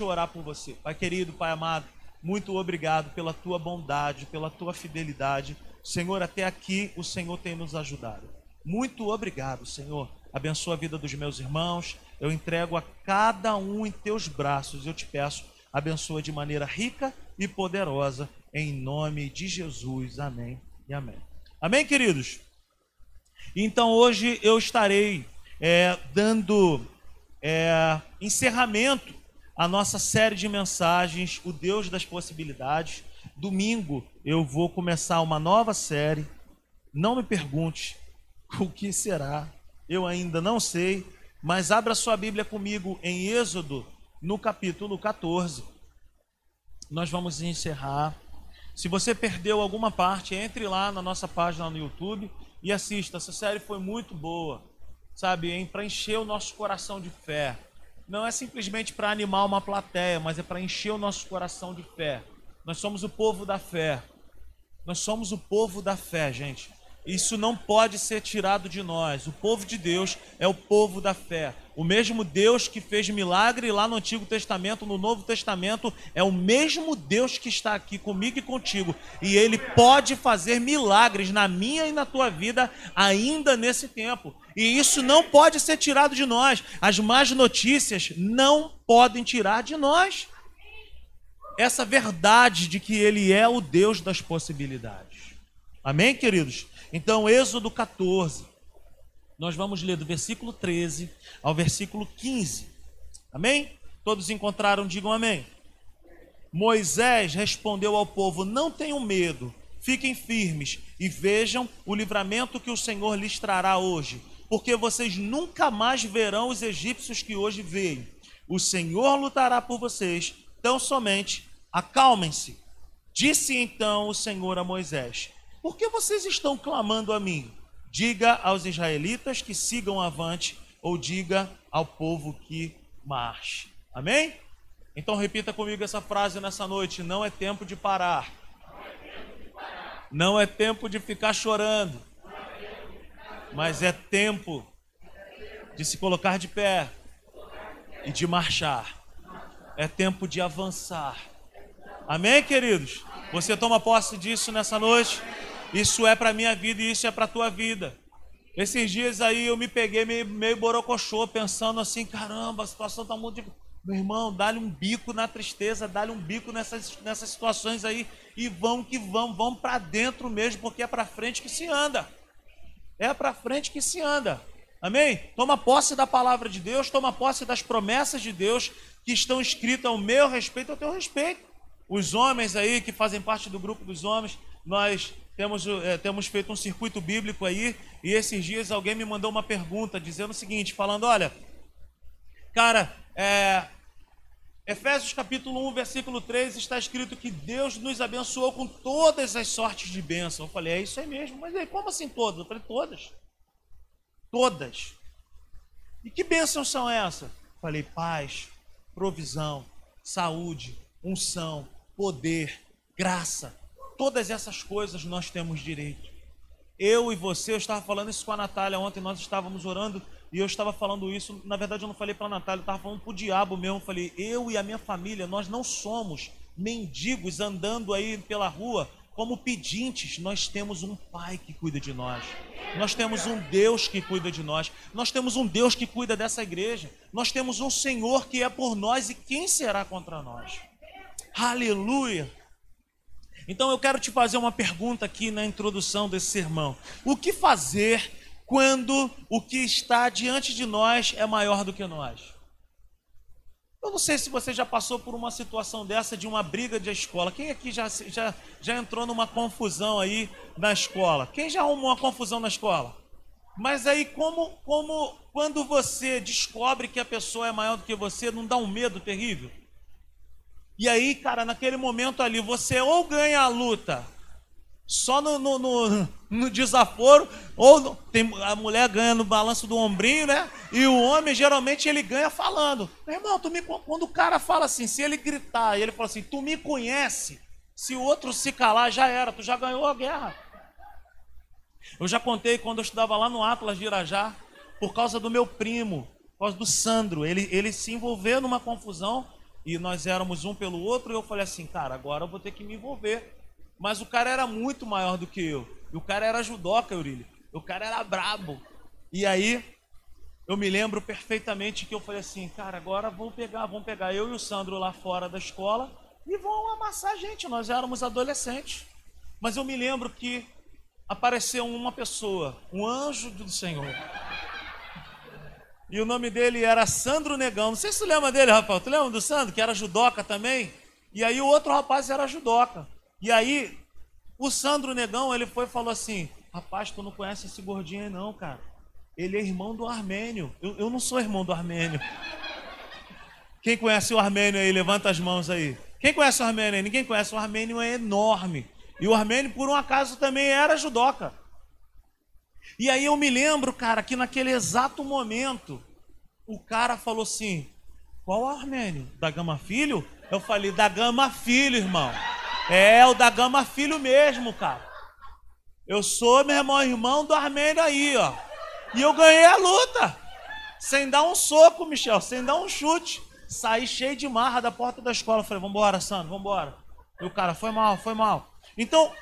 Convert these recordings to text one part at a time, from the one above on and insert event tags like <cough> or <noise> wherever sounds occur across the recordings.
eu orar por você. Pai querido, Pai amado, muito obrigado pela tua bondade, pela tua fidelidade. Senhor, até aqui o Senhor tem nos ajudado. Muito obrigado, Senhor. Abençoa a vida dos meus irmãos. Eu entrego a cada um em teus braços. Eu te peço, abençoa de maneira rica e poderosa, em nome de Jesus. Amém e amém. Amém, queridos? Então hoje eu estarei é, dando é, encerramento à nossa série de mensagens, O Deus das Possibilidades. Domingo eu vou começar uma nova série. Não me pergunte <laughs> o que será, eu ainda não sei, mas abra sua Bíblia comigo em Êxodo, no capítulo 14. Nós vamos encerrar. Se você perdeu alguma parte, entre lá na nossa página no YouTube e assista. Essa série foi muito boa, sabe? Para encher o nosso coração de fé. Não é simplesmente para animar uma plateia, mas é para encher o nosso coração de fé. Nós somos o povo da fé. Nós somos o povo da fé, gente. Isso não pode ser tirado de nós. O povo de Deus é o povo da fé. O mesmo Deus que fez milagre lá no Antigo Testamento, no Novo Testamento, é o mesmo Deus que está aqui comigo e contigo. E ele pode fazer milagres na minha e na tua vida ainda nesse tempo. E isso não pode ser tirado de nós. As más notícias não podem tirar de nós essa verdade de que ele é o Deus das possibilidades. Amém, queridos? Então, Êxodo 14, nós vamos ler do versículo 13 ao versículo 15. Amém? Todos encontraram, digam amém. Moisés respondeu ao povo: Não tenham medo, fiquem firmes e vejam o livramento que o Senhor lhes trará hoje, porque vocês nunca mais verão os egípcios que hoje veem. O Senhor lutará por vocês, tão somente acalmem-se. Disse então o Senhor a Moisés: por que vocês estão clamando a mim? Diga aos israelitas que sigam avante, ou diga ao povo que marche. Amém? Então repita comigo essa frase nessa noite: não é tempo de parar. Não é tempo de ficar chorando. Mas é tempo de se colocar de pé e de marchar. É tempo de avançar. Amém, queridos? Você toma posse disso nessa noite? Isso é para minha vida e isso é para tua vida. Esses dias aí eu me peguei meio, meio borocochô, pensando assim, caramba, a situação tá muito. Meu irmão, dá-lhe um bico na tristeza, dá-lhe um bico nessas, nessas situações aí e vão que vão, vão para dentro mesmo, porque é para frente que se anda. É para frente que se anda. Amém? Toma posse da palavra de Deus, toma posse das promessas de Deus que estão escritas ao meu respeito, ao teu respeito. Os homens aí que fazem parte do grupo dos homens, nós temos, é, temos feito um circuito bíblico aí, e esses dias alguém me mandou uma pergunta dizendo o seguinte, falando, olha, cara, é, Efésios capítulo 1, versículo 3, está escrito que Deus nos abençoou com todas as sortes de bênção. Eu falei, é isso aí mesmo. Mas aí, como assim todas? Eu falei, todas. Todas. E que bênçãos são essas? Falei, paz, provisão, saúde, unção, poder, graça, Todas essas coisas nós temos direito. Eu e você, eu estava falando isso com a Natália ontem, nós estávamos orando e eu estava falando isso. Na verdade, eu não falei para a Natália, eu estava falando para o diabo mesmo. Eu falei, eu e a minha família, nós não somos mendigos andando aí pela rua como pedintes. Nós temos um Pai que cuida de nós. Nós temos um Deus que cuida de nós. Nós temos um Deus que cuida dessa igreja. Nós temos um Senhor que é por nós e quem será contra nós? Aleluia! Então eu quero te fazer uma pergunta aqui na introdução desse sermão. O que fazer quando o que está diante de nós é maior do que nós? Eu não sei se você já passou por uma situação dessa de uma briga de escola. Quem aqui já, já, já entrou numa confusão aí na escola? Quem já arrumou uma confusão na escola? Mas aí, como, como quando você descobre que a pessoa é maior do que você, não dá um medo terrível? E aí, cara, naquele momento ali, você ou ganha a luta só no, no, no, <laughs> no desaforo, ou no, tem, a mulher ganha no balanço do ombrinho, né? E o homem, geralmente, ele ganha falando. Meu irmão, tu me, quando o cara fala assim, se ele gritar e ele fala assim, tu me conhece, se o outro se calar, já era, tu já ganhou a guerra. Eu já contei quando eu estudava lá no Atlas de Irajá, por causa do meu primo, por causa do Sandro. Ele, ele se envolveu numa confusão e nós éramos um pelo outro, e eu falei assim, cara, agora eu vou ter que me envolver. Mas o cara era muito maior do que eu. E o cara era judoca, Eurílio. O cara era brabo. E aí, eu me lembro perfeitamente que eu falei assim, cara, agora vamos pegar, vamos pegar eu e o Sandro lá fora da escola e vão amassar a gente. Nós éramos adolescentes. Mas eu me lembro que apareceu uma pessoa, um anjo do Senhor. E o nome dele era Sandro Negão. Não sei se tu lembra dele, Rafael. Tu lembra do Sandro, que era judoca também? E aí o outro rapaz era judoca. E aí o Sandro Negão, ele foi e falou assim: Rapaz, tu não conhece esse gordinho aí não, cara. Ele é irmão do Armênio. Eu, eu não sou irmão do Armênio. Quem conhece o Armênio aí? Levanta as mãos aí. Quem conhece o Armênio aí? Ninguém conhece. O Armênio é enorme. E o Armênio, por um acaso, também era judoca. E aí eu me lembro, cara, que naquele exato momento, o cara falou assim: Qual Armênio? Da Gama Filho? Eu falei: Da Gama Filho, irmão. É, o da Gama Filho mesmo, cara. Eu sou, meu irmão, irmão do Armênio aí, ó. E eu ganhei a luta. Sem dar um soco, Michel, sem dar um chute. Saí cheio de marra da porta da escola. Falei, vambora, Sandro, vambora. E o cara, foi mal, foi mal. Então,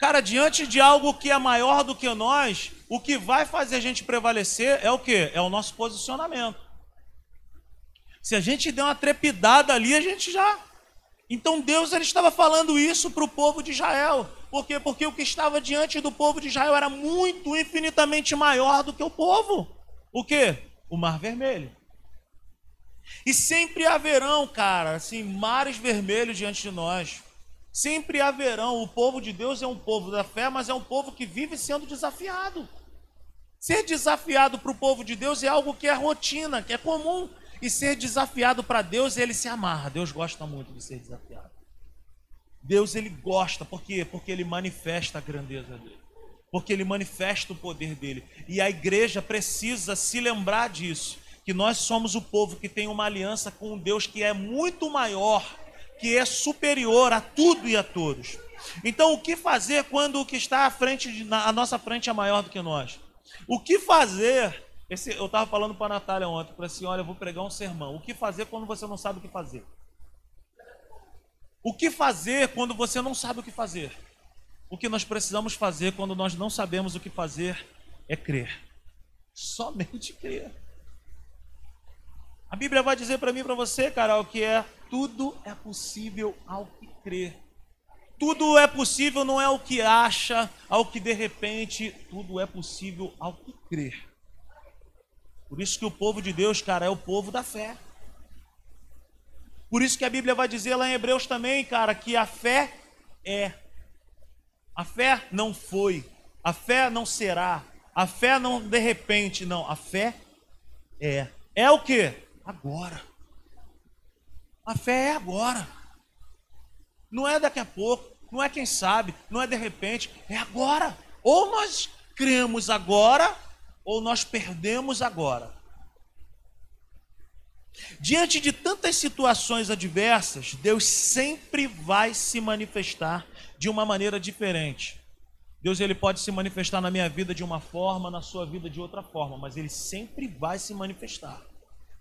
cara, diante de algo que é maior do que nós, o que vai fazer a gente prevalecer é o quê? É o nosso posicionamento. Se a gente der uma trepidada ali, a gente já. Então Deus ele estava falando isso para o povo de Israel. Por quê? Porque o que estava diante do povo de Israel era muito, infinitamente maior do que o povo. O quê? O Mar Vermelho. E sempre haverão, cara, assim, mares vermelhos diante de nós. Sempre haverão. O povo de Deus é um povo da fé, mas é um povo que vive sendo desafiado. Ser desafiado para o povo de Deus é algo que é rotina, que é comum. E ser desafiado para Deus, ele se amarra. Deus gosta muito de ser desafiado. Deus ele gosta, por quê? Porque ele manifesta a grandeza dele. Porque ele manifesta o poder dele. E a igreja precisa se lembrar disso, que nós somos o povo que tem uma aliança com um Deus que é muito maior, que é superior a tudo e a todos. Então, o que fazer quando o que está à frente, de, na, nossa frente é maior do que nós? O que fazer? Esse, eu estava falando para a Natália ontem, para assim, olha, eu vou pregar um sermão. O que fazer quando você não sabe o que fazer? O que fazer quando você não sabe o que fazer? O que nós precisamos fazer quando nós não sabemos o que fazer é crer. Somente crer. A Bíblia vai dizer para mim para você, Carol, que é tudo é possível ao que crer. Tudo é possível não é o que acha, ao que de repente, tudo é possível ao que crer. Por isso que o povo de Deus, cara, é o povo da fé. Por isso que a Bíblia vai dizer lá em Hebreus também, cara, que a fé é. A fé não foi. A fé não será. A fé não de repente, não. A fé é. É o que? Agora. A fé é agora. Não é daqui a pouco. Não é quem sabe. Não é de repente. É agora. Ou nós cremos agora, ou nós perdemos agora. Diante de tantas situações adversas, Deus sempre vai se manifestar de uma maneira diferente. Deus ele pode se manifestar na minha vida de uma forma, na sua vida de outra forma, mas ele sempre vai se manifestar.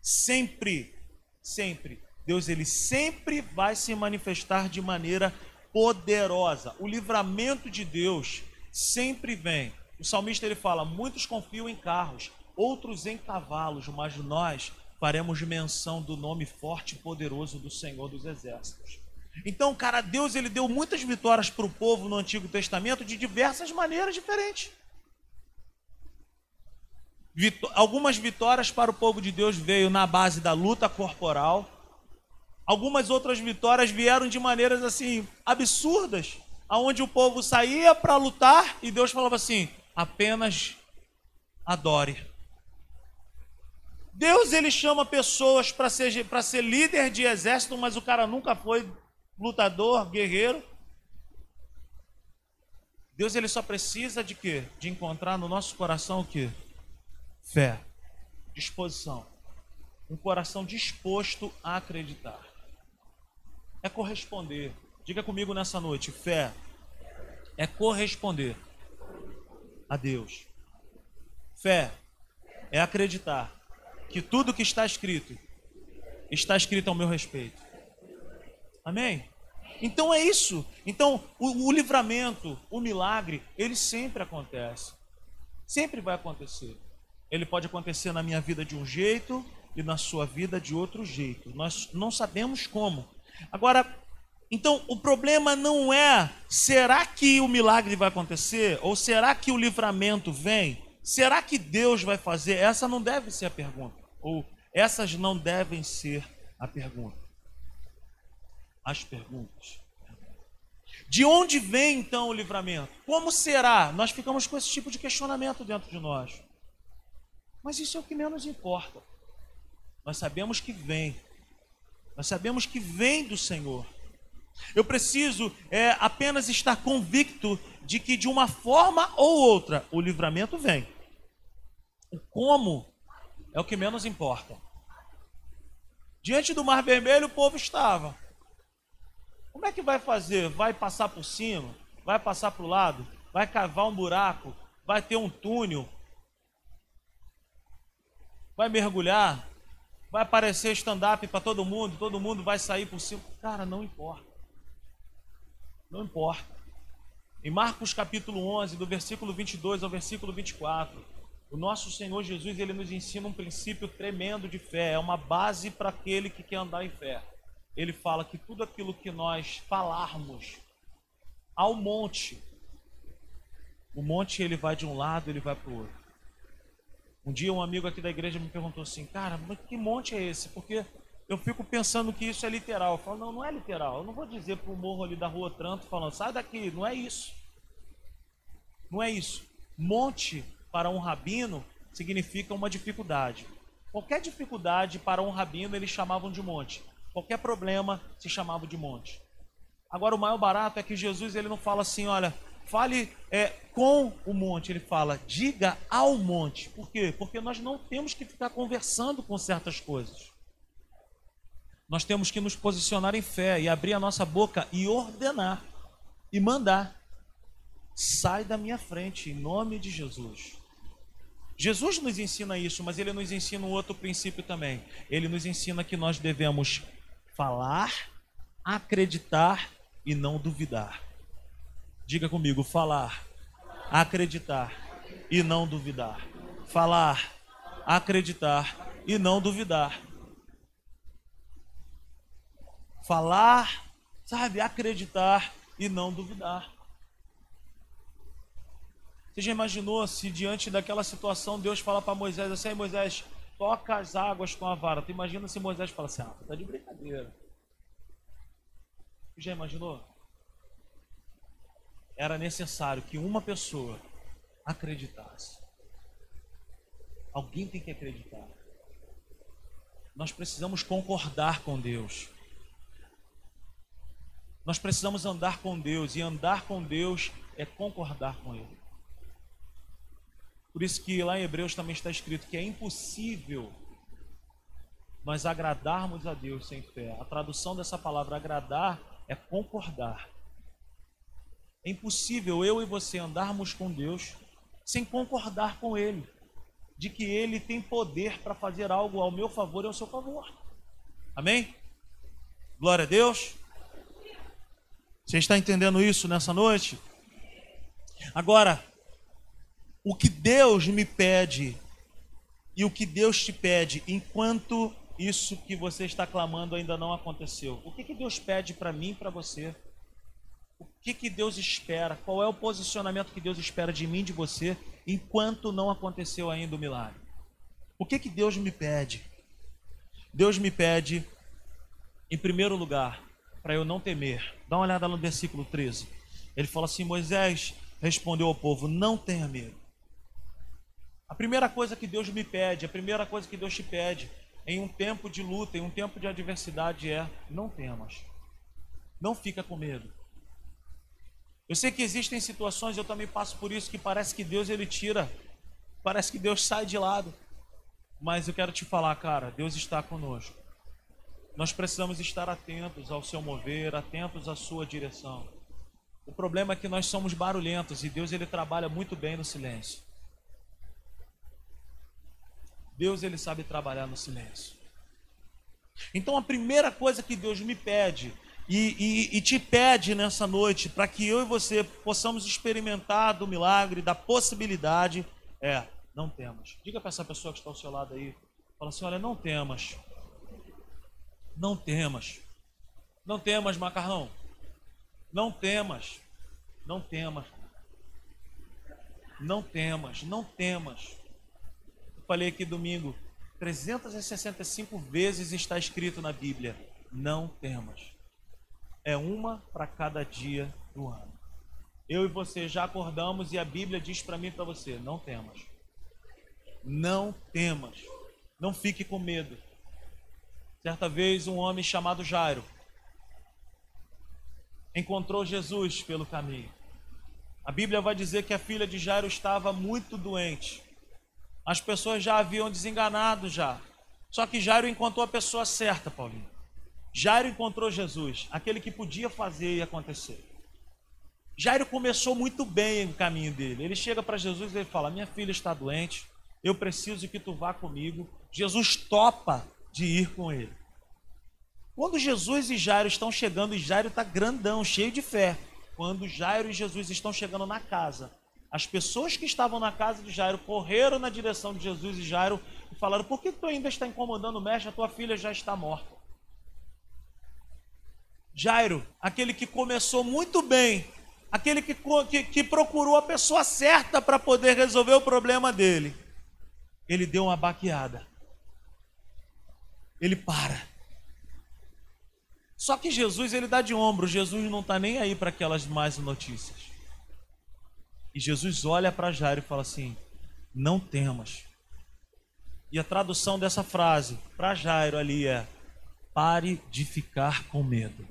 Sempre, sempre. Deus ele sempre vai se manifestar de maneira poderosa. O livramento de Deus sempre vem. O salmista ele fala: "Muitos confiam em carros, outros em cavalos, mas nós faremos menção do nome forte e poderoso do Senhor dos Exércitos. Então, cara, Deus ele deu muitas vitórias para o povo no Antigo Testamento de diversas maneiras diferentes. algumas vitórias para o povo de Deus veio na base da luta corporal. Algumas outras vitórias vieram de maneiras assim absurdas, aonde o povo saía para lutar e Deus falava assim: apenas adore. Deus ele chama pessoas para ser, ser líder de exército, mas o cara nunca foi lutador, guerreiro. Deus ele só precisa de quê? De encontrar no nosso coração o quê? Fé, disposição. Um coração disposto a acreditar. É corresponder. Diga comigo nessa noite, fé é corresponder a Deus. Fé é acreditar que tudo que está escrito está escrito ao meu respeito. Amém? Então é isso. Então o, o livramento, o milagre, ele sempre acontece. Sempre vai acontecer. Ele pode acontecer na minha vida de um jeito e na sua vida de outro jeito. Nós não sabemos como. Agora, então o problema não é será que o milagre vai acontecer ou será que o livramento vem? Será que Deus vai fazer? Essa não deve ser a pergunta. Ou essas não devem ser a pergunta. As perguntas. De onde vem então o livramento? Como será? Nós ficamos com esse tipo de questionamento dentro de nós. Mas isso é o que menos importa. Nós sabemos que vem. Nós sabemos que vem do Senhor. Eu preciso é, apenas estar convicto de que de uma forma ou outra o livramento vem. O como é o que menos importa. Diante do Mar Vermelho o povo estava. Como é que vai fazer? Vai passar por cima? Vai passar para o lado? Vai cavar um buraco? Vai ter um túnel? Vai mergulhar? Vai aparecer stand-up para todo mundo? Todo mundo vai sair por cima? Cara, não importa. Não importa. Em Marcos capítulo 11, do versículo 22 ao versículo 24, o nosso Senhor Jesus ele nos ensina um princípio tremendo de fé, é uma base para aquele que quer andar em fé. Ele fala que tudo aquilo que nós falarmos ao monte, o monte ele vai de um lado, ele vai para o outro. Um dia um amigo aqui da igreja me perguntou assim, cara, mas que monte é esse? Porque eu fico pensando que isso é literal. Eu falo, não, não é literal. Eu não vou dizer para o morro ali da rua Tranto falando, sai daqui, não é isso. Não é isso. Monte para um rabino significa uma dificuldade. Qualquer dificuldade para um rabino eles chamavam de monte. Qualquer problema se chamava de monte. Agora o maior barato é que Jesus ele não fala assim, olha, fale é, com o monte, ele fala, diga ao monte. Por quê? Porque nós não temos que ficar conversando com certas coisas. Nós temos que nos posicionar em fé e abrir a nossa boca e ordenar e mandar. Sai da minha frente, em nome de Jesus. Jesus nos ensina isso, mas ele nos ensina um outro princípio também. Ele nos ensina que nós devemos falar, acreditar e não duvidar. Diga comigo: falar, acreditar e não duvidar. Falar, acreditar e não duvidar falar, sabe, acreditar e não duvidar. Você já imaginou se diante daquela situação Deus fala para Moisés assim, Moisés, toca as águas com a vara. Tu imagina se Moisés fala assim, ah, tá de brincadeira. Você já imaginou? Era necessário que uma pessoa acreditasse. Alguém tem que acreditar. Nós precisamos concordar com Deus. Nós precisamos andar com Deus e andar com Deus é concordar com Ele. Por isso que lá em Hebreus também está escrito que é impossível nós agradarmos a Deus sem fé. A tradução dessa palavra agradar é concordar. É impossível eu e você andarmos com Deus sem concordar com Ele, de que Ele tem poder para fazer algo ao meu favor e ao seu favor. Amém? Glória a Deus. Você está entendendo isso nessa noite? Agora, o que Deus me pede e o que Deus te pede enquanto isso que você está clamando ainda não aconteceu. O que, que Deus pede para mim e para você? O que, que Deus espera? Qual é o posicionamento que Deus espera de mim de você enquanto não aconteceu ainda o milagre? O que, que Deus me pede? Deus me pede, em primeiro lugar, para eu não temer. Dá uma olhada no versículo 13. Ele fala assim: Moisés respondeu ao povo: Não tenha medo. A primeira coisa que Deus me pede, a primeira coisa que Deus te pede em um tempo de luta, em um tempo de adversidade é: não temas. Não fica com medo. Eu sei que existem situações, eu também passo por isso, que parece que Deus ele tira, parece que Deus sai de lado. Mas eu quero te falar, cara, Deus está conosco. Nós precisamos estar atentos ao seu mover, atentos à sua direção. O problema é que nós somos barulhentos e Deus ele trabalha muito bem no silêncio. Deus ele sabe trabalhar no silêncio. Então a primeira coisa que Deus me pede e, e, e te pede nessa noite para que eu e você possamos experimentar do milagre, da possibilidade, é, não temas. Diga para essa pessoa que está ao seu lado aí, fala assim, olha, não temas, não temas, não temas, macarrão, não temas, não temas, não temas, não temas. Eu falei aqui domingo, 365 vezes está escrito na Bíblia: não temas. É uma para cada dia do ano. Eu e você já acordamos e a Bíblia diz para mim e para você: não temas. Não temas. Não fique com medo. Certa vez, um homem chamado Jairo encontrou Jesus pelo caminho. A Bíblia vai dizer que a filha de Jairo estava muito doente. As pessoas já haviam desenganado já. Só que Jairo encontrou a pessoa certa, Paulinho. Jairo encontrou Jesus, aquele que podia fazer e acontecer. Jairo começou muito bem o caminho dele. Ele chega para Jesus e ele fala: Minha filha está doente, eu preciso que tu vá comigo. Jesus topa de ir com ele. Quando Jesus e Jairo estão chegando, e Jairo está grandão, cheio de fé. Quando Jairo e Jesus estão chegando na casa, as pessoas que estavam na casa de Jairo correram na direção de Jesus e Jairo e falaram: Por que tu ainda está incomodando o mestre? A tua filha já está morta. Jairo, aquele que começou muito bem, aquele que, que, que procurou a pessoa certa para poder resolver o problema dele, ele deu uma baqueada. Ele para. Só que Jesus, ele dá de ombro, Jesus não está nem aí para aquelas más notícias. E Jesus olha para Jairo e fala assim: Não temas. E a tradução dessa frase para Jairo ali é: Pare de ficar com medo.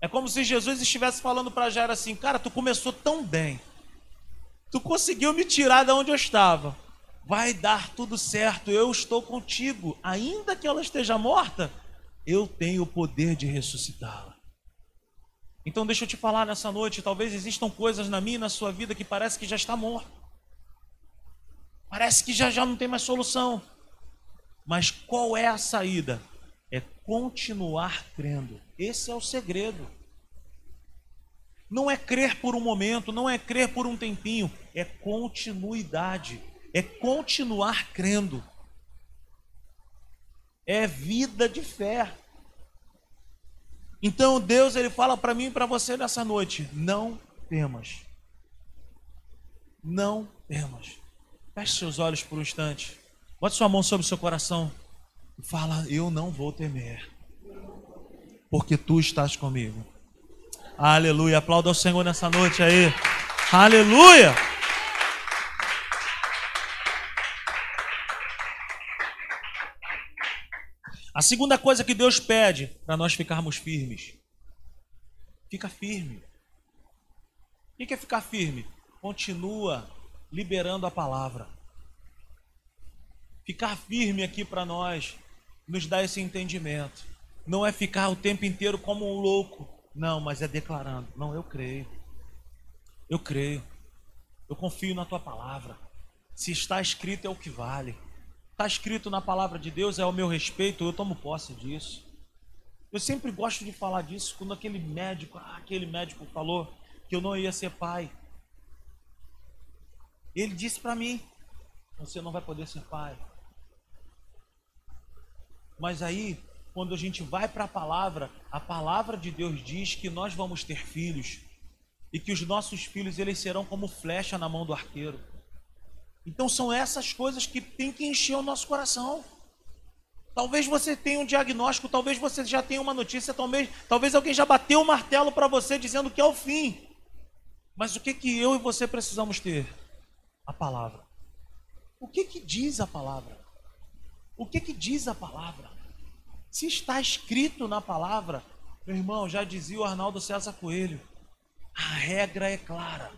É como se Jesus estivesse falando para Jairo assim: Cara, tu começou tão bem, tu conseguiu me tirar de onde eu estava, vai dar tudo certo, eu estou contigo, ainda que ela esteja morta eu tenho o poder de ressuscitá-la. Então deixa eu te falar nessa noite, talvez existam coisas na minha e na sua vida que parece que já está morto. Parece que já já não tem mais solução. Mas qual é a saída? Continuar crendo. Esse é o segredo. Não é crer por um momento, não é crer por um tempinho, é continuidade, é continuar crendo é vida de fé. Então Deus ele fala para mim e para você nessa noite: não temas. Não temas. Feche seus olhos por um instante. Bote sua mão sobre o seu coração fala: Eu não vou temer, porque tu estás comigo. Aleluia. Aplauda ao Senhor nessa noite aí. Aleluia. A segunda coisa que Deus pede para nós ficarmos firmes. Fica firme. O que é ficar firme? Continua liberando a palavra. Ficar firme aqui para nós nos dá esse entendimento. Não é ficar o tempo inteiro como um louco. Não, mas é declarando. Não, eu creio. Eu creio. Eu confio na tua palavra. Se está escrito é o que vale. Está escrito na palavra de Deus, é ao meu respeito, eu tomo posse disso. Eu sempre gosto de falar disso quando aquele médico, ah, aquele médico falou que eu não ia ser pai. Ele disse para mim: você não vai poder ser pai. Mas aí, quando a gente vai para a palavra, a palavra de Deus diz que nós vamos ter filhos e que os nossos filhos eles serão como flecha na mão do arqueiro. Então são essas coisas que tem que encher o nosso coração. Talvez você tenha um diagnóstico, talvez você já tenha uma notícia, talvez, talvez alguém já bateu o martelo para você dizendo que é o fim. Mas o que que eu e você precisamos ter? A palavra. O que que diz a palavra? O que que diz a palavra? Se está escrito na palavra, meu irmão, já dizia o Arnaldo César Coelho, a regra é clara.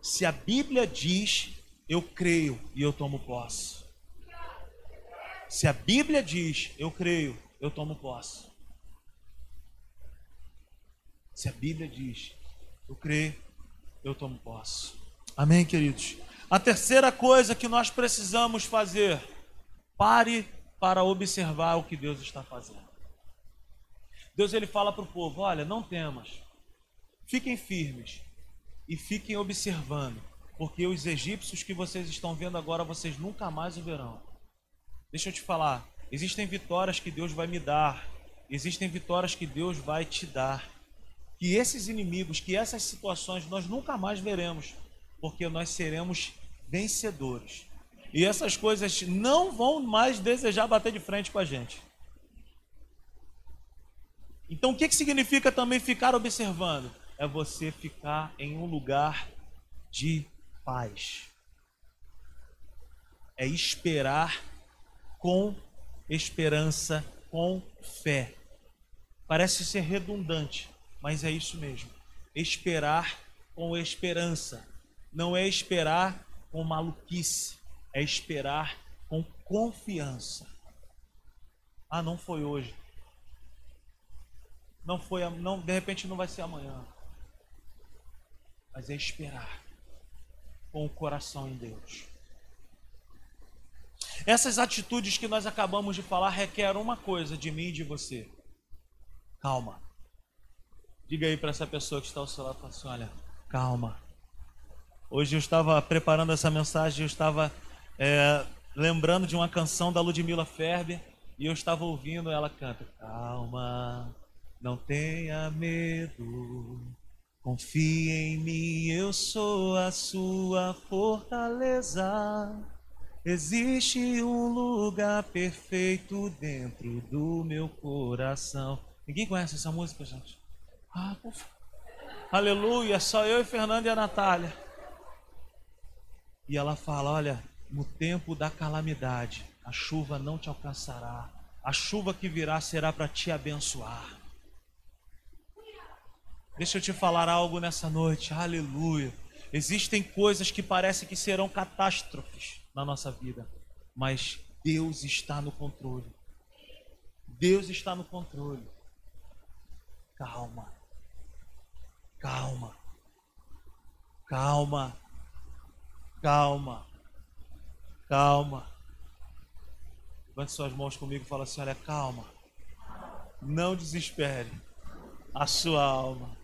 Se a Bíblia diz, eu creio e eu tomo posse. Se a Bíblia diz, eu creio, eu tomo posse. Se a Bíblia diz, eu creio, eu tomo posse. Amém, queridos? A terceira coisa que nós precisamos fazer, pare para observar o que Deus está fazendo. Deus ele fala para o povo: olha, não temas, fiquem firmes e fiquem observando, porque os egípcios que vocês estão vendo agora, vocês nunca mais o verão. Deixa eu te falar, existem vitórias que Deus vai me dar, existem vitórias que Deus vai te dar. Que esses inimigos, que essas situações nós nunca mais veremos, porque nós seremos vencedores. E essas coisas não vão mais desejar bater de frente com a gente. Então, o que, que significa também ficar observando? É você ficar em um lugar de paz. É esperar com esperança, com fé. Parece ser redundante, mas é isso mesmo. Esperar com esperança. Não é esperar com maluquice, é esperar com confiança. Ah, não foi hoje. Não foi, não, de repente não vai ser amanhã. Mas é esperar com o coração em Deus. Essas atitudes que nós acabamos de falar requerem uma coisa de mim e de você. Calma. Diga aí para essa pessoa que está ao seu lado, assim, olha, calma. Hoje eu estava preparando essa mensagem, eu estava é, lembrando de uma canção da Ludmilla Ferber e eu estava ouvindo ela canta, calma, não tenha medo, confie em mim, eu sou a sua fortaleza. Existe um lugar perfeito dentro do meu coração. Ninguém conhece essa música, gente? Ah, Aleluia, só eu e Fernando e a Natália. E ela fala: Olha, no tempo da calamidade, a chuva não te alcançará. A chuva que virá será para te abençoar. Deixa eu te falar algo nessa noite, aleluia. Existem coisas que parecem que serão catástrofes na nossa vida, mas Deus está no controle. Deus está no controle. Calma, calma, calma, calma, calma. Levante suas mãos comigo e fala assim: olha, calma. Não desespere a sua alma.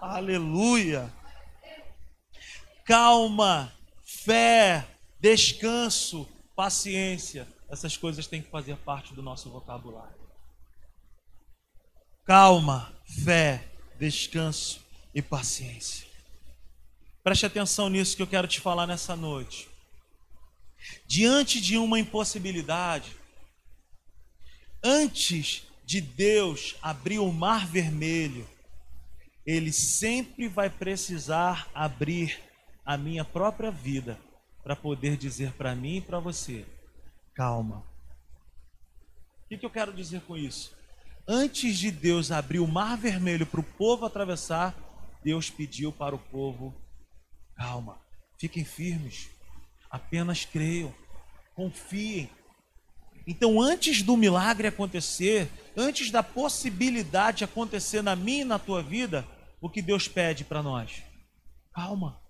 Aleluia. Calma, fé, descanso, paciência. Essas coisas têm que fazer parte do nosso vocabulário. Calma, fé, descanso e paciência. Preste atenção nisso que eu quero te falar nessa noite. Diante de uma impossibilidade, antes de Deus abrir o mar vermelho ele sempre vai precisar abrir a minha própria vida para poder dizer para mim e para você: calma. O que, que eu quero dizer com isso? Antes de Deus abrir o mar vermelho para o povo atravessar, Deus pediu para o povo: calma, fiquem firmes, apenas creiam, confiem. Então, antes do milagre acontecer, antes da possibilidade acontecer na minha e na tua vida, o que Deus pede para nós? Calma.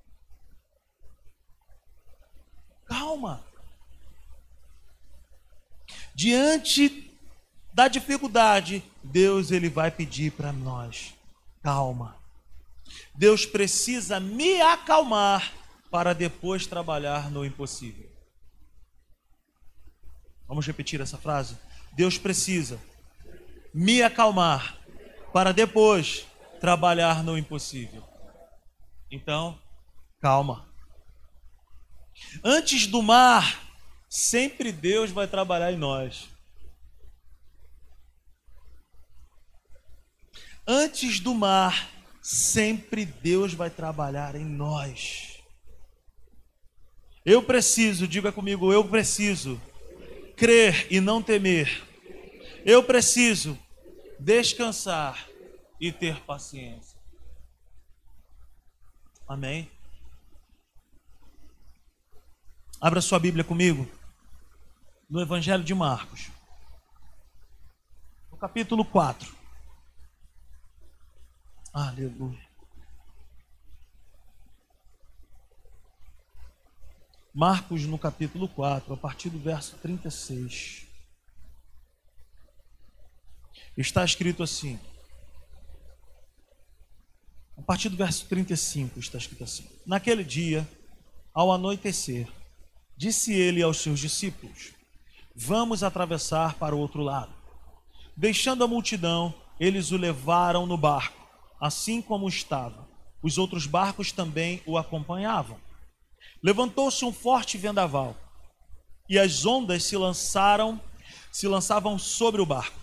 Calma. Diante da dificuldade, Deus ele vai pedir para nós: calma. Deus precisa me acalmar para depois trabalhar no impossível. Vamos repetir essa frase? Deus precisa me acalmar para depois trabalhar no impossível. Então, calma. Antes do mar, sempre Deus vai trabalhar em nós. Antes do mar, sempre Deus vai trabalhar em nós. Eu preciso, diga comigo, eu preciso crer e não temer. Eu preciso descansar e ter paciência. Amém? Abra sua Bíblia comigo no Evangelho de Marcos, no capítulo 4. Aleluia. Marcos, no capítulo 4, a partir do verso 36. Está escrito assim: A partir do verso 35 está escrito assim: Naquele dia, ao anoitecer, disse ele aos seus discípulos: Vamos atravessar para o outro lado. Deixando a multidão, eles o levaram no barco, assim como estava. Os outros barcos também o acompanhavam. Levantou-se um forte vendaval, e as ondas se lançaram, se lançavam sobre o barco,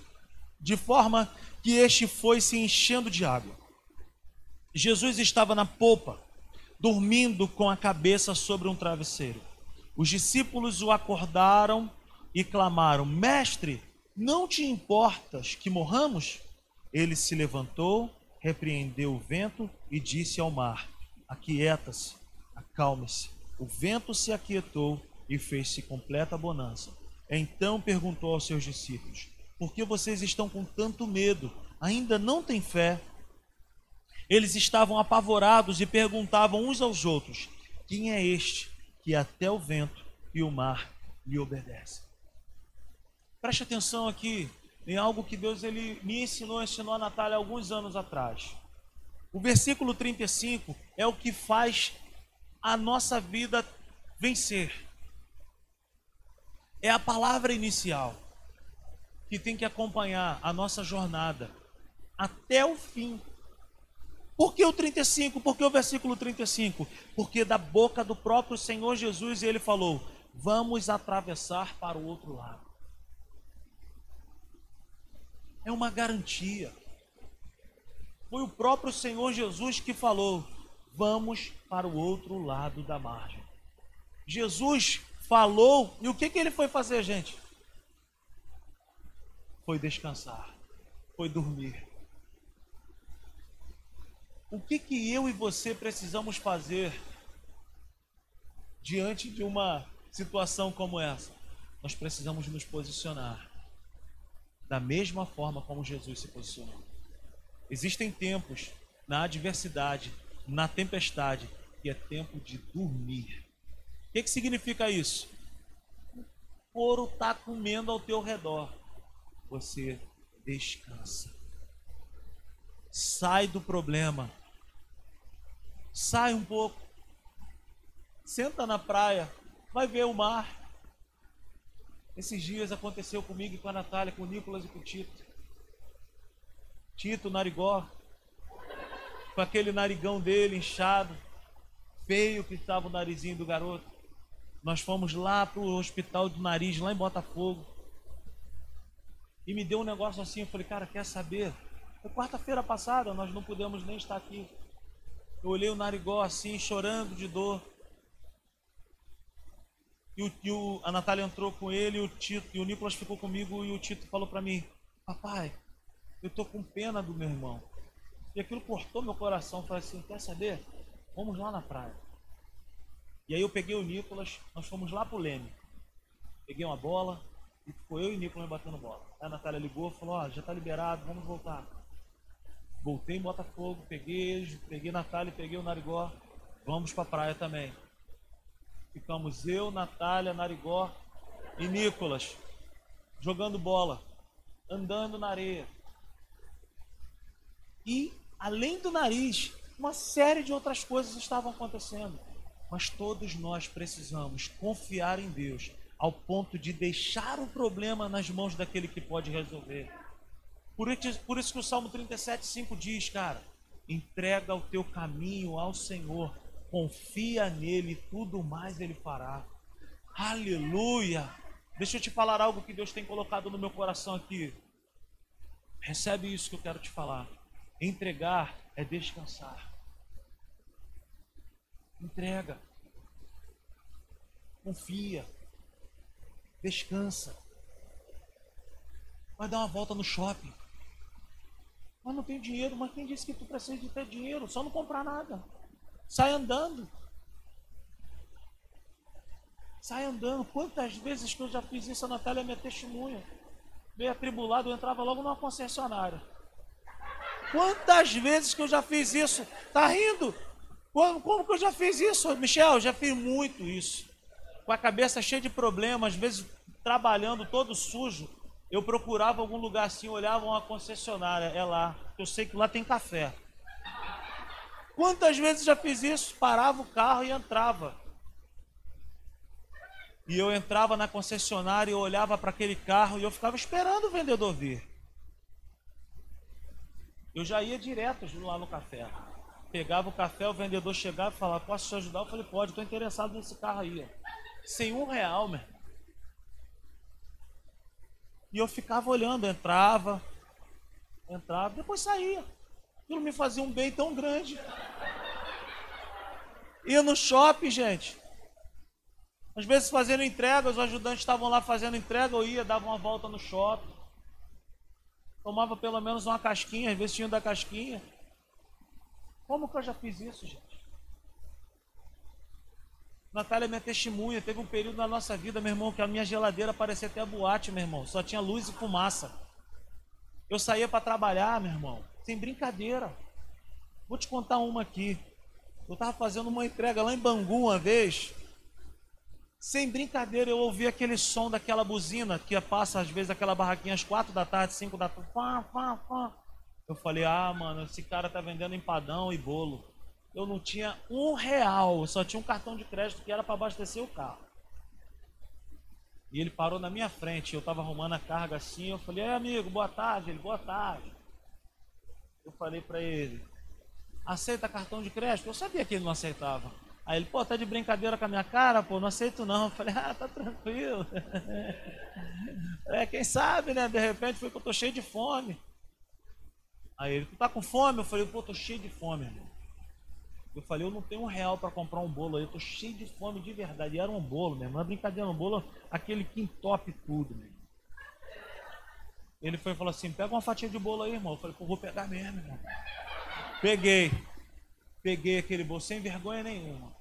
de forma que este foi se enchendo de água. Jesus estava na popa, dormindo com a cabeça sobre um travesseiro. Os discípulos o acordaram e clamaram: Mestre, não te importas que morramos? Ele se levantou, repreendeu o vento e disse ao mar: Aquieta-se, acalme-se. O vento se aquietou e fez-se completa bonança. Então perguntou aos seus discípulos: Por que vocês estão com tanto medo? Ainda não têm fé? Eles estavam apavorados e perguntavam uns aos outros: Quem é este que até o vento e o mar lhe obedecem? Preste atenção aqui em algo que Deus ele me ensinou, ensinou a Natália alguns anos atrás. O versículo 35 é o que faz a nossa vida vencer. É a palavra inicial que tem que acompanhar a nossa jornada até o fim. Por que o 35? Por que o versículo 35? Porque da boca do próprio Senhor Jesus ele falou: Vamos atravessar para o outro lado é uma garantia. Foi o próprio Senhor Jesus que falou: vamos para o outro lado da margem. Jesus falou, e o que, que ele foi fazer, gente? Foi descansar, foi dormir. O que, que eu e você precisamos fazer diante de uma situação como essa? Nós precisamos nos posicionar da mesma forma como Jesus se posicionou. Existem tempos na adversidade, na tempestade, que é tempo de dormir. O que, que significa isso? O couro está comendo ao teu redor. Você descansa. Sai do problema. Sai um pouco. Senta na praia. Vai ver o mar. Esses dias aconteceu comigo e com a Natália, com o Nicolas e com o Tito. Tito, narigó, com aquele narigão dele inchado, feio que estava o narizinho do garoto. Nós fomos lá para o hospital do nariz, lá em Botafogo. E me deu um negócio assim, eu falei, cara, quer saber? Foi quarta-feira passada, nós não pudemos nem estar aqui. Eu olhei o narigó assim, chorando de dor. E, o, e o, a Natália entrou com ele e o Tito, e o Nicolas ficou comigo e o Tito falou para mim, papai, eu tô com pena do meu irmão. E aquilo cortou meu coração. Falei assim, quer saber? Vamos lá na praia. E aí eu peguei o Nicolas, nós fomos lá pro Leme. Peguei uma bola e ficou eu e o Nicolas batendo bola. Aí a Natália ligou e falou, ó, oh, já tá liberado, vamos voltar. Voltei em Botafogo, peguei, peguei Natália, peguei o Narigó, vamos pra praia também. Ficamos eu, Natália, Narigó e Nicolas jogando bola, andando na areia. E, além do nariz, uma série de outras coisas estavam acontecendo. Mas todos nós precisamos confiar em Deus ao ponto de deixar o problema nas mãos daquele que pode resolver. Por isso, que o Salmo 37,5 diz, cara, entrega o teu caminho ao Senhor, confia nele, tudo mais ele fará. Aleluia! Deixa eu te falar algo que Deus tem colocado no meu coração aqui. Recebe isso que eu quero te falar. Entregar é descansar. Entrega. Confia. Descansa. Vai dar uma volta no shopping. Mas não tem dinheiro. Mas quem disse que tu precisa de ter dinheiro? Só não comprar nada. Sai andando. Sai andando. Quantas vezes que eu já fiz isso, a Natália é minha testemunha. Meio atribulado, eu entrava logo numa concessionária. Quantas vezes que eu já fiz isso? Tá rindo? Como, como que eu já fiz isso, Michel? Já fiz muito isso. Com a cabeça cheia de problemas, às vezes trabalhando todo sujo. Eu procurava algum lugar assim, olhava uma concessionária, é lá. Eu sei que lá tem café. Quantas vezes já fiz isso? Parava o carro e entrava. E eu entrava na concessionária e olhava para aquele carro e eu ficava esperando o vendedor vir. Eu já ia direto lá no café. Pegava o café, o vendedor chegava e falava, posso te ajudar? Eu falei, pode, estou interessado nesse carro aí. Sem um real, meu. E eu ficava olhando, entrava, entrava, depois saía. Aquilo me fazia um bem tão grande. Ia no shopping, gente. Às vezes fazendo entrega, os ajudantes estavam lá fazendo entrega, eu ia, dava uma volta no shopping. Tomava pelo menos uma casquinha, às vezes tinha da casquinha. Como que eu já fiz isso, gente? Natália é minha testemunha. Teve um período na nossa vida, meu irmão, que a minha geladeira parecia até boate, meu irmão. Só tinha luz e fumaça. Eu saía para trabalhar, meu irmão, sem brincadeira. Vou te contar uma aqui. Eu estava fazendo uma entrega lá em Bangu uma vez. Sem brincadeira, eu ouvi aquele som daquela buzina que passa às vezes aquela barraquinha às quatro da tarde, cinco da tarde. Fá, fá, fá. Eu falei, ah, mano, esse cara tá vendendo empadão e bolo. Eu não tinha um real, só tinha um cartão de crédito que era para abastecer o carro. E ele parou na minha frente, eu estava arrumando a carga assim, eu falei, é amigo, boa tarde. Ele, boa tarde. Eu falei para ele, aceita cartão de crédito? Eu sabia que ele não aceitava. Aí ele, pô, tá de brincadeira com a minha cara, pô, não aceito não. Eu falei, ah, tá tranquilo. <laughs> é, quem sabe, né? De repente foi que eu tô cheio de fome. Aí ele, tu tá com fome? Eu falei, pô, tô cheio de fome, irmão. Eu falei, eu não tenho um real para comprar um bolo aí, eu tô cheio de fome de verdade. E era um bolo mesmo, não é brincadeira, um bolo, aquele que entope tudo, mesmo. Ele foi e falou assim: pega uma fatia de bolo aí, irmão. Eu falei, pô, vou pegar mesmo, irmão. Peguei. Peguei aquele bolo sem vergonha nenhuma.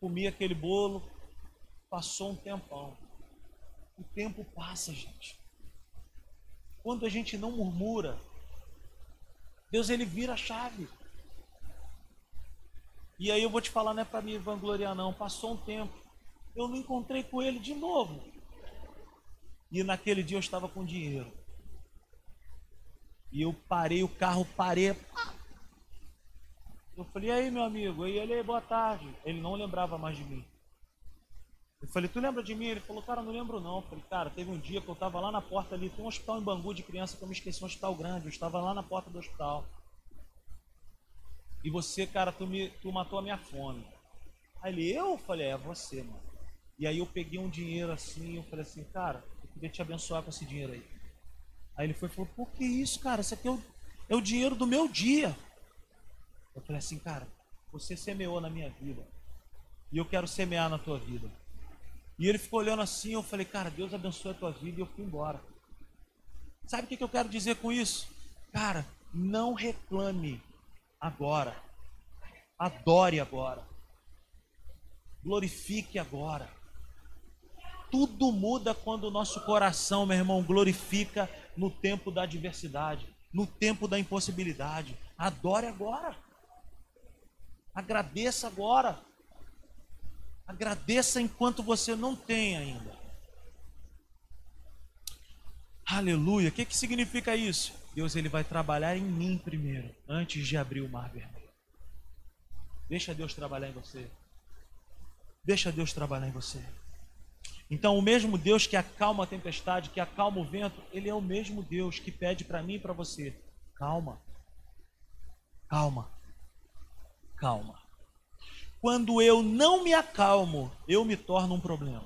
Comi aquele bolo. Passou um tempão. O tempo passa, gente. Quando a gente não murmura, Deus ele vira a chave. E aí eu vou te falar, não é para me vangloriar não. Passou um tempo. Eu não encontrei com ele de novo. E naquele dia eu estava com dinheiro. E eu parei o carro, parei. Eu falei, e aí, meu amigo? E ele, boa tarde. Ele não lembrava mais de mim. Eu falei, tu lembra de mim? Ele falou, cara, não lembro não. Eu falei, cara, teve um dia que eu estava lá na porta ali, tem um hospital em Bangu de criança que eu me esqueci, um hospital grande. Eu estava lá na porta do hospital. E você, cara, tu, me, tu matou a minha fome. Aí ele, eu? eu falei, é você, mano. E aí eu peguei um dinheiro assim, eu falei assim, cara, eu queria te abençoar com esse dinheiro aí. Aí ele foi e falou, por que isso, cara? Isso aqui é o, é o dinheiro do meu dia. Eu falei assim, cara, você semeou na minha vida. E eu quero semear na tua vida. E ele ficou olhando assim, eu falei, cara, Deus abençoe a tua vida e eu fui embora. Sabe o que eu quero dizer com isso? Cara, não reclame agora. Adore agora. Glorifique agora. Tudo muda quando o nosso coração, meu irmão, glorifica no tempo da adversidade, no tempo da impossibilidade. Adore agora. Agradeça agora. Agradeça enquanto você não tem ainda. Aleluia. O que, que significa isso? Deus ele vai trabalhar em mim primeiro, antes de abrir o mar vermelho. Deixa Deus trabalhar em você. Deixa Deus trabalhar em você. Então, o mesmo Deus que acalma a tempestade, que acalma o vento, ele é o mesmo Deus que pede para mim e para você: calma, calma, calma. Quando eu não me acalmo, eu me torno um problema.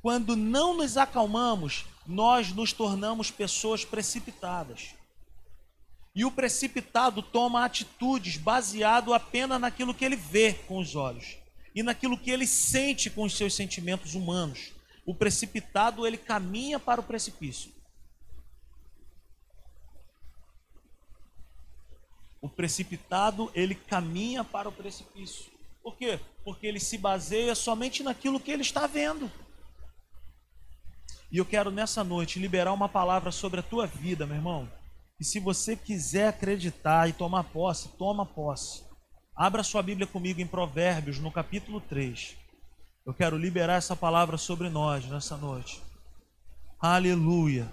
Quando não nos acalmamos, nós nos tornamos pessoas precipitadas. E o precipitado toma atitudes baseado apenas naquilo que ele vê com os olhos e naquilo que ele sente com os seus sentimentos humanos. O precipitado ele caminha para o precipício. O precipitado, ele caminha para o precipício. Por quê? Porque ele se baseia somente naquilo que ele está vendo. E eu quero nessa noite liberar uma palavra sobre a tua vida, meu irmão. E se você quiser acreditar e tomar posse, toma posse. Abra sua Bíblia comigo em Provérbios, no capítulo 3. Eu quero liberar essa palavra sobre nós nessa noite. Aleluia.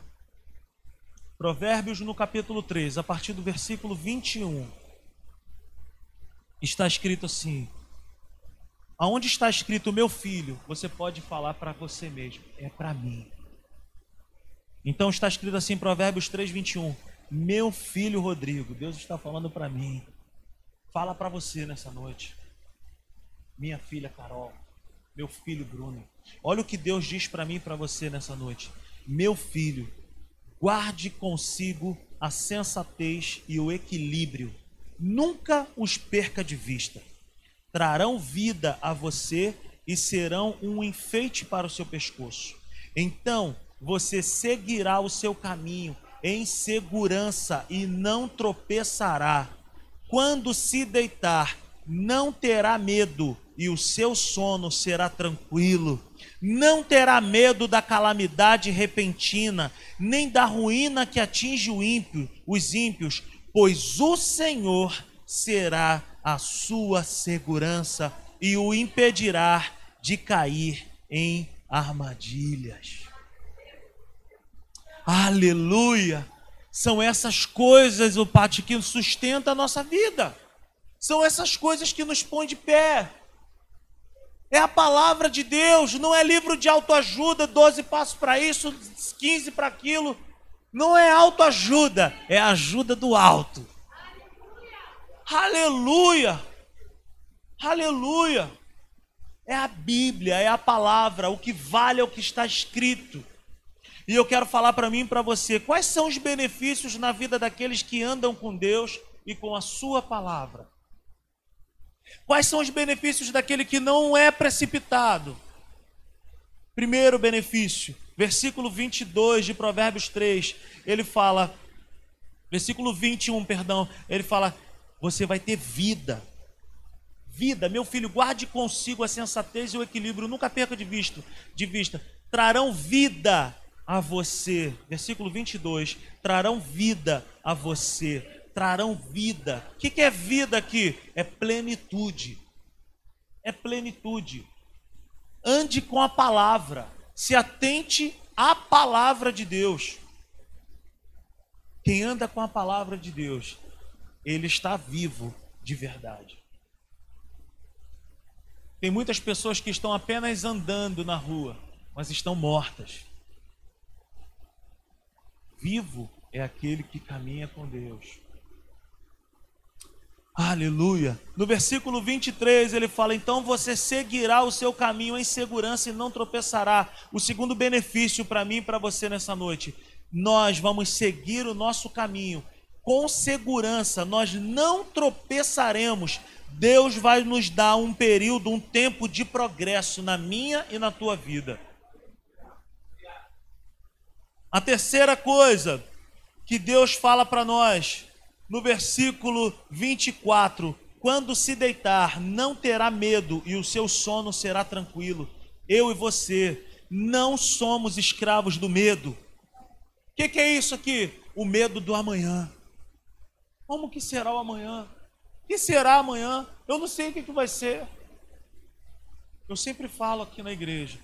Provérbios no capítulo 3, a partir do versículo 21. Está escrito assim: Aonde está escrito meu filho, você pode falar para você mesmo, é para mim. Então está escrito assim em Provérbios 3, 21. Meu filho Rodrigo, Deus está falando para mim. Fala para você nessa noite. Minha filha Carol, meu filho Bruno. Olha o que Deus diz para mim e para você nessa noite. Meu filho, guarde consigo a sensatez e o equilíbrio. Nunca os perca de vista. Trarão vida a você e serão um enfeite para o seu pescoço. Então você seguirá o seu caminho em segurança e não tropeçará. Quando se deitar, não terá medo e o seu sono será tranquilo. Não terá medo da calamidade repentina, nem da ruína que atinge o ímpio, os ímpios, pois o Senhor será a sua segurança e o impedirá de cair em armadilhas. Aleluia! São essas coisas, o Pati, que sustenta a nossa vida. São essas coisas que nos põem de pé. É a palavra de Deus, não é livro de autoajuda, 12 passos para isso, 15 para aquilo. Não é autoajuda, é ajuda do alto. Aleluia! Aleluia! É a Bíblia, é a palavra, o que vale é o que está escrito. E eu quero falar para mim e para você, quais são os benefícios na vida daqueles que andam com Deus e com a sua palavra? Quais são os benefícios daquele que não é precipitado? Primeiro benefício, versículo 22 de Provérbios 3, ele fala, versículo 21, perdão, ele fala: Você vai ter vida. Vida, meu filho, guarde consigo a sensatez e o equilíbrio, nunca perca de vista, de vista. Trarão vida a você, versículo 22, trarão vida a você, trarão vida. O que, é vida aqui? É plenitude. É plenitude. Ande com a palavra, se atente à palavra de Deus. Quem anda com a palavra de Deus, ele está vivo de verdade. Tem muitas pessoas que estão apenas andando na rua, mas estão mortas. Vivo é aquele que caminha com Deus. Aleluia. No versículo 23 ele fala: Então você seguirá o seu caminho em segurança e não tropeçará. O segundo benefício para mim e para você nessa noite: nós vamos seguir o nosso caminho com segurança, nós não tropeçaremos. Deus vai nos dar um período, um tempo de progresso na minha e na tua vida. A terceira coisa que Deus fala para nós, no versículo 24: quando se deitar, não terá medo e o seu sono será tranquilo. Eu e você não somos escravos do medo. O que, que, é isso aqui? O medo do amanhã. Como que será o amanhã? O que será amanhã? Eu não sei o que, que vai ser. Eu sempre falo aqui na igreja.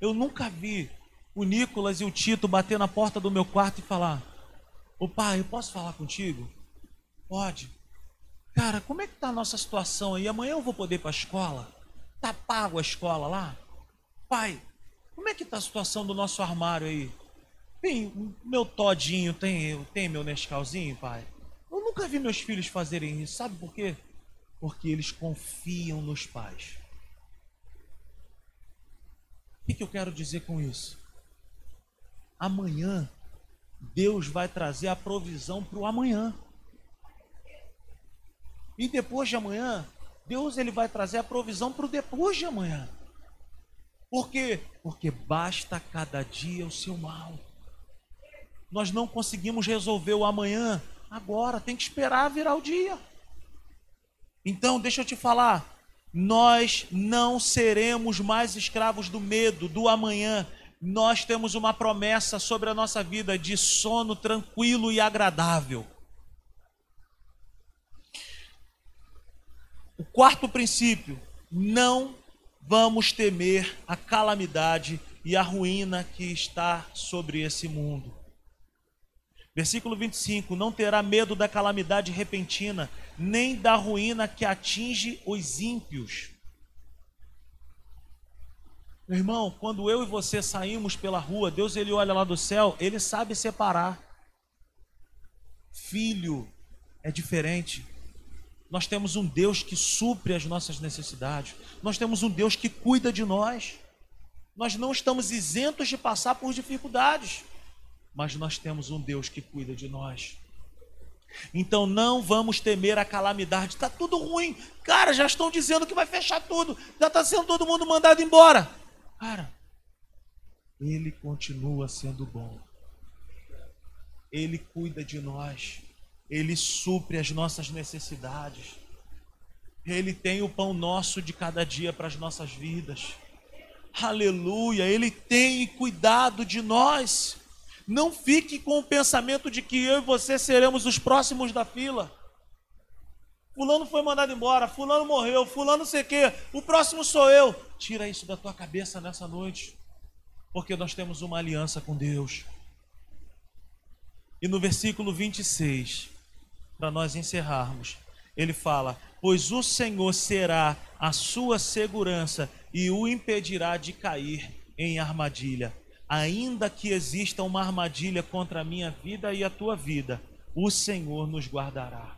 Eu nunca vi o Nicolas e o Tito bater na porta do meu quarto e falar: Ô pai, eu posso falar contigo? Pode. Cara, como é que tá a nossa situação aí? Amanhã eu vou poder ir para a escola? Tá pago a escola lá? Pai, como é que tá a situação do nosso armário aí? Tem meu todinho, tem, tem meu Nescauzinho, pai? Eu nunca vi meus filhos fazerem isso, sabe por quê? Porque eles confiam nos pais. O que, que eu quero dizer com isso? amanhã Deus vai trazer a provisão para o amanhã. E depois de amanhã, Deus ele vai trazer a provisão para o depois de amanhã. Por quê? Porque basta cada dia o seu mal. Nós não conseguimos resolver o amanhã agora, tem que esperar virar o dia. Então, deixa eu te falar, nós não seremos mais escravos do medo, do amanhã, nós temos uma promessa sobre a nossa vida de sono tranquilo e agradável. O quarto princípio: não vamos temer a calamidade e a ruína que está sobre esse mundo. Versículo 25: Não terá medo da calamidade repentina, nem da ruína que atinge os ímpios. Meu irmão, quando eu e você saímos pela rua, Deus ele olha lá do céu, ele sabe separar. Filho é diferente. Nós temos um Deus que supre as nossas necessidades. Nós temos um Deus que cuida de nós. Nós não estamos isentos de passar por dificuldades mas nós temos um Deus que cuida de nós. Então não vamos temer a calamidade. Está tudo ruim. Cara, já estão dizendo que vai fechar tudo. Já está sendo todo mundo mandado embora. Cara, Ele continua sendo bom. Ele cuida de nós. Ele supre as nossas necessidades. Ele tem o pão nosso de cada dia para as nossas vidas. Aleluia. Ele tem cuidado de nós. Não fique com o pensamento de que eu e você seremos os próximos da fila. Fulano foi mandado embora, fulano morreu, fulano sei que, o próximo sou eu. Tira isso da tua cabeça nessa noite, porque nós temos uma aliança com Deus. E no versículo 26, para nós encerrarmos, ele fala: Pois o Senhor será a sua segurança e o impedirá de cair em armadilha ainda que exista uma armadilha contra a minha vida e a tua vida, o Senhor nos guardará.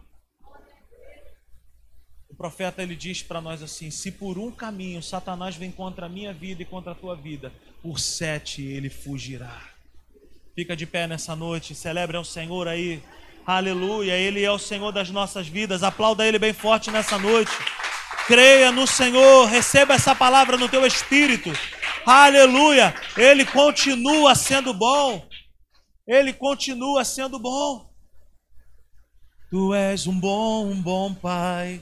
Profeta ele diz para nós assim: se por um caminho Satanás vem contra a minha vida e contra a tua vida, por sete ele fugirá. Fica de pé nessa noite, celebre ao Senhor aí. Aleluia, Ele é o Senhor das nossas vidas. Aplauda Ele bem forte nessa noite. Creia no Senhor, receba essa palavra no teu espírito. Aleluia! Ele continua sendo bom. Ele continua sendo bom. Tu és um bom, um bom Pai.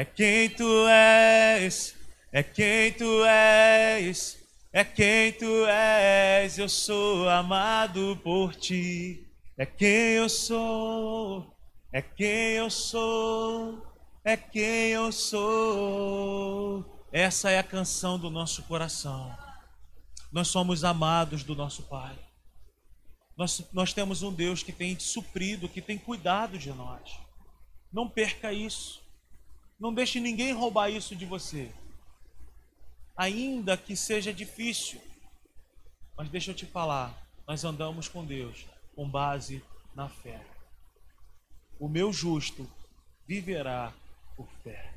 É quem tu és. É quem tu és. É quem tu és. Eu sou amado por ti. É quem eu sou. É quem eu sou. É quem eu sou. Essa é a canção do nosso coração. Nós somos amados do nosso Pai. Nós, nós temos um Deus que tem suprido, que tem cuidado de nós. Não perca isso. Não deixe ninguém roubar isso de você. Ainda que seja difícil. Mas deixa eu te falar, nós andamos com Deus com base na fé. O meu justo viverá por fé.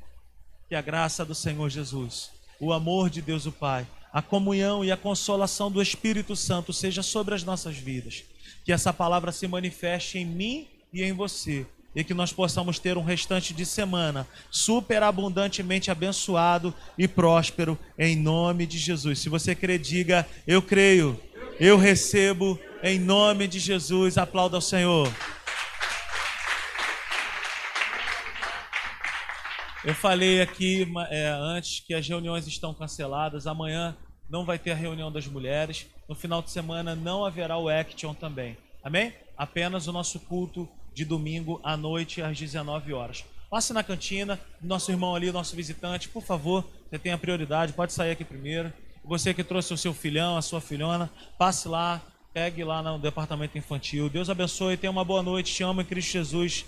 Que a graça do Senhor Jesus, o amor de Deus o Pai, a comunhão e a consolação do Espírito Santo seja sobre as nossas vidas. Que essa palavra se manifeste em mim e em você. E que nós possamos ter um restante de semana superabundantemente abençoado e próspero em nome de Jesus. Se você crê, diga: Eu creio, eu recebo em nome de Jesus. Aplauda ao Senhor. Eu falei aqui é, antes que as reuniões estão canceladas. Amanhã não vai ter a reunião das mulheres. No final de semana não haverá o Action também. Amém? Apenas o nosso culto de domingo à noite às 19 horas. Passe na cantina, nosso irmão ali, nosso visitante, por favor, você tem a prioridade, pode sair aqui primeiro. Você que trouxe o seu filhão, a sua filhona, passe lá, pegue lá no departamento infantil. Deus abençoe, tenha uma boa noite, te amo em Cristo Jesus.